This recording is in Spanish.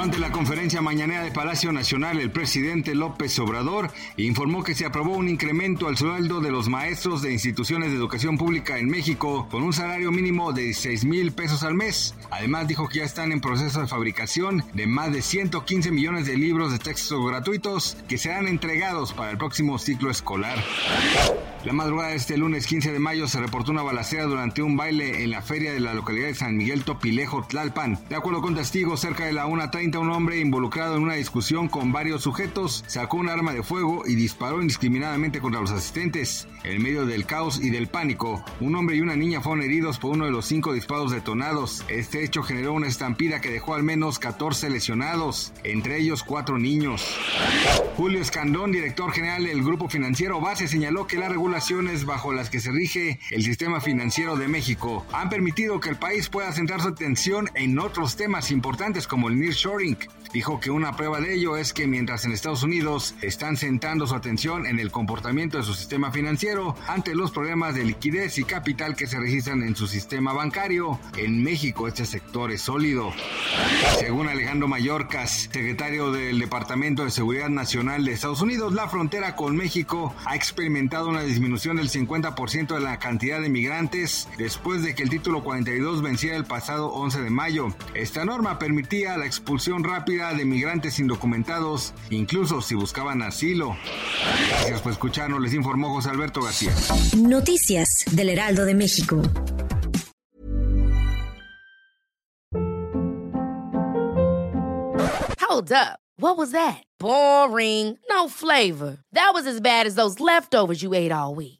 Durante la conferencia mañanera de Palacio Nacional, el presidente López Obrador informó que se aprobó un incremento al sueldo de los maestros de instituciones de educación pública en México con un salario mínimo de 6 mil pesos al mes. Además dijo que ya están en proceso de fabricación de más de 115 millones de libros de texto gratuitos que serán entregados para el próximo ciclo escolar. La madrugada de este lunes 15 de mayo se reportó una balacera durante un baile en la feria de la localidad de San Miguel Topilejo, Tlalpan. De acuerdo con testigos, cerca de la 1.30 un hombre involucrado en una discusión con varios sujetos sacó un arma de fuego y disparó indiscriminadamente contra los asistentes. En medio del caos y del pánico, un hombre y una niña fueron heridos por uno de los cinco disparos detonados. Este hecho generó una estampida que dejó al menos 14 lesionados, entre ellos cuatro niños. Julio Escandón, director general del Grupo Financiero Base, señaló que las regulaciones bajo las que se rige el sistema financiero de México han permitido que el país pueda centrar su atención en otros temas importantes como el nearshoring. Dijo que una prueba de ello es que mientras en Estados Unidos están centrando su atención en el comportamiento de su sistema financiero ante los problemas de liquidez y capital que se registran en su sistema bancario, en México este sector es sólido. Según Alejandro Mayorkas, secretario del Departamento de Seguridad Nacional de Estados Unidos, la frontera con México ha experimentado una disminución del 50% de la cantidad de migrantes después de que el título 42 venciera el pasado 11 de mayo. Esta norma permitía la expulsión rápida de migrantes indocumentados, incluso si buscaban asilo. Gracias por escucharnos, les informó José Alberto García. Noticias del Heraldo de México. Hold up. What was that? Boring. No flavor. That was as bad as those leftovers you ate all week.